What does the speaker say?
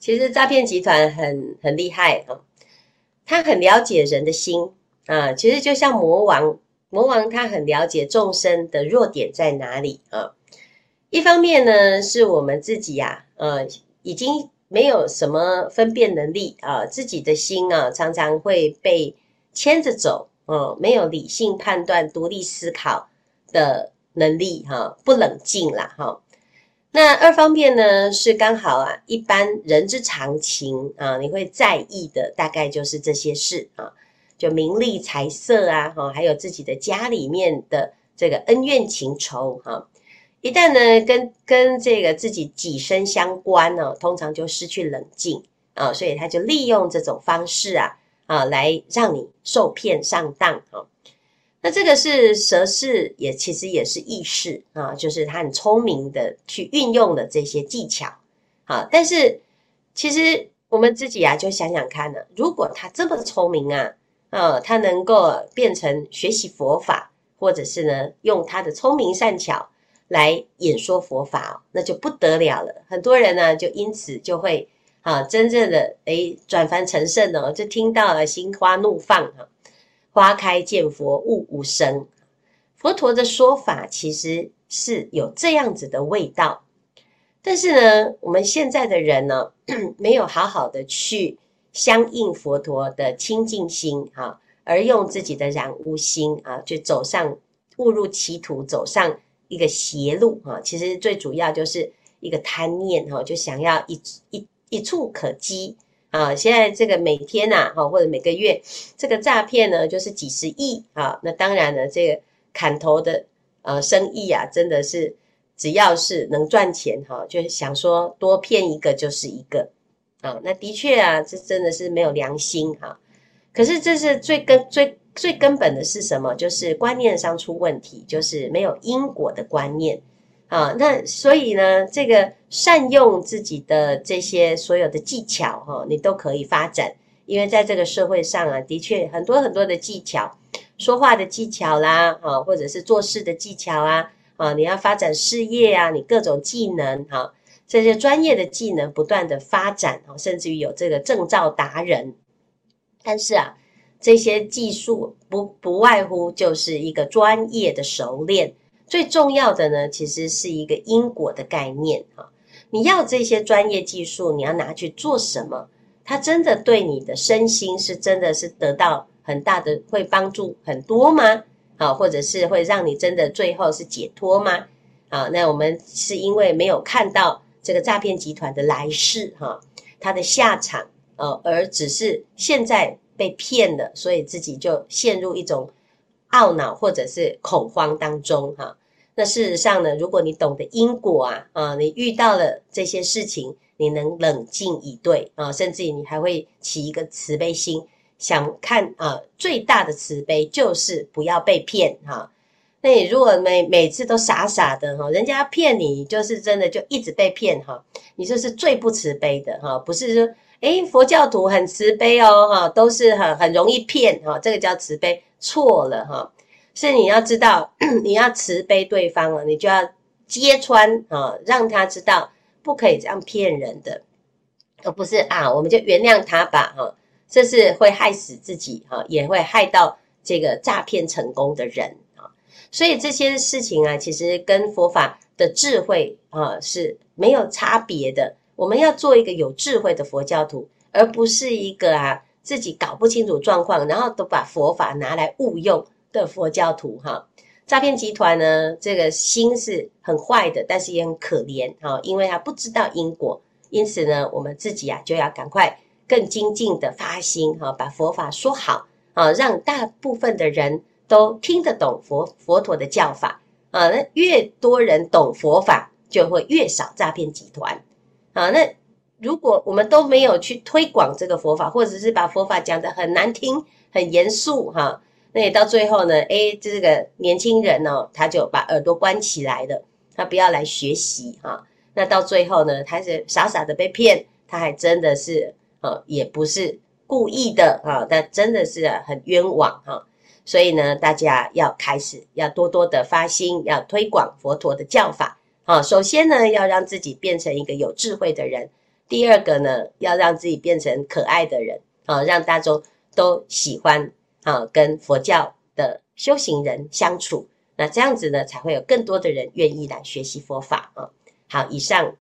其实诈骗集团很很厉害啊，他很了解人的心啊。其实就像魔王，魔王他很了解众生的弱点在哪里啊。一方面呢，是我们自己呀，呃，已经没有什么分辨能力啊，自己的心啊，常常会被牵着走，哦，没有理性判断、独立思考的能力，哈，不冷静啦，哈。那二方面呢，是刚好啊，一般人之常情啊，你会在意的大概就是这些事啊，就名利财色啊，哈，还有自己的家里面的这个恩怨情仇，哈。一旦呢，跟跟这个自己己身相关呢，通常就失去冷静啊，所以他就利用这种方式啊啊，来让你受骗上当啊。那这个是蛇式，也其实也是意识啊，就是他很聪明的去运用了这些技巧啊。但是其实我们自己啊，就想想看呢，如果他这么聪明啊，啊，他能够变成学习佛法，或者是呢，用他的聪明善巧。来演说佛法，那就不得了了。很多人呢，就因此就会啊，真正的诶转凡成圣哦，就听到了心花怒放哈，花开见佛悟无生。佛陀的说法其实是有这样子的味道，但是呢，我们现在的人呢，没有好好的去相应佛陀的清净心啊，而用自己的染污心啊，就走上误入歧途，走上。一个邪路啊，其实最主要就是一个贪念哈，就想要一一一触可及啊。现在这个每天呐哈，或者每个月这个诈骗呢，就是几十亿啊。那当然了，这个砍头的呃生意啊，真的是只要是能赚钱哈，就想说多骗一个就是一个啊。那的确啊，这真的是没有良心哈。可是这是最根最。最根本的是什么？就是观念上出问题，就是没有因果的观念啊。那所以呢，这个善用自己的这些所有的技巧哈，你都可以发展。因为在这个社会上啊，的确很多很多的技巧，说话的技巧啦，啊，或者是做事的技巧啊，啊，你要发展事业啊，你各种技能哈，这些专业的技能不断的发展啊，甚至于有这个证照达人，但是啊。这些技术不不外乎就是一个专业的熟练，最重要的呢，其实是一个因果的概念啊。你要这些专业技术，你要拿去做什么？它真的对你的身心是真的是得到很大的会帮助很多吗？啊，或者是会让你真的最后是解脱吗？啊，那我们是因为没有看到这个诈骗集团的来世哈，它的下场呃，而只是现在。被骗了，所以自己就陷入一种懊恼或者是恐慌当中哈。那事实上呢，如果你懂得因果啊啊，你遇到了这些事情，你能冷静以对啊，甚至于你还会起一个慈悲心，想看啊，最大的慈悲就是不要被骗哈。那你如果每每次都傻傻的哈，人家骗你，就是真的就一直被骗哈，你这是最不慈悲的哈，不是说。诶，佛教徒很慈悲哦，哈，都是很很容易骗哈，这个叫慈悲，错了哈，是你要知道，你要慈悲对方了，你就要揭穿啊，让他知道不可以这样骗人的，而不是啊，我们就原谅他吧，哈，这是会害死自己哈，也会害到这个诈骗成功的人啊，所以这些事情啊，其实跟佛法的智慧啊是没有差别的。我们要做一个有智慧的佛教徒，而不是一个啊自己搞不清楚状况，然后都把佛法拿来误用的佛教徒哈。诈骗集团呢，这个心是很坏的，但是也很可怜哈，因为他不知道因果，因此呢，我们自己啊就要赶快更精进的发心哈，把佛法说好啊，让大部分的人都听得懂佛佛陀的教法啊。那越多人懂佛法，就会越少诈骗集团。啊，那如果我们都没有去推广这个佛法，或者是把佛法讲得很难听、很严肃，哈，那也到最后呢，诶，这个年轻人呢，他就把耳朵关起来了，他不要来学习，哈，那到最后呢，他是傻傻的被骗，他还真的是，啊，也不是故意的，啊，但真的是很冤枉，哈，所以呢，大家要开始要多多的发心，要推广佛陀的教法。啊，首先呢，要让自己变成一个有智慧的人，第二个呢，要让自己变成可爱的人啊，让大众都喜欢啊，跟佛教的修行人相处。那这样子呢，才会有更多的人愿意来学习佛法啊。好，以上。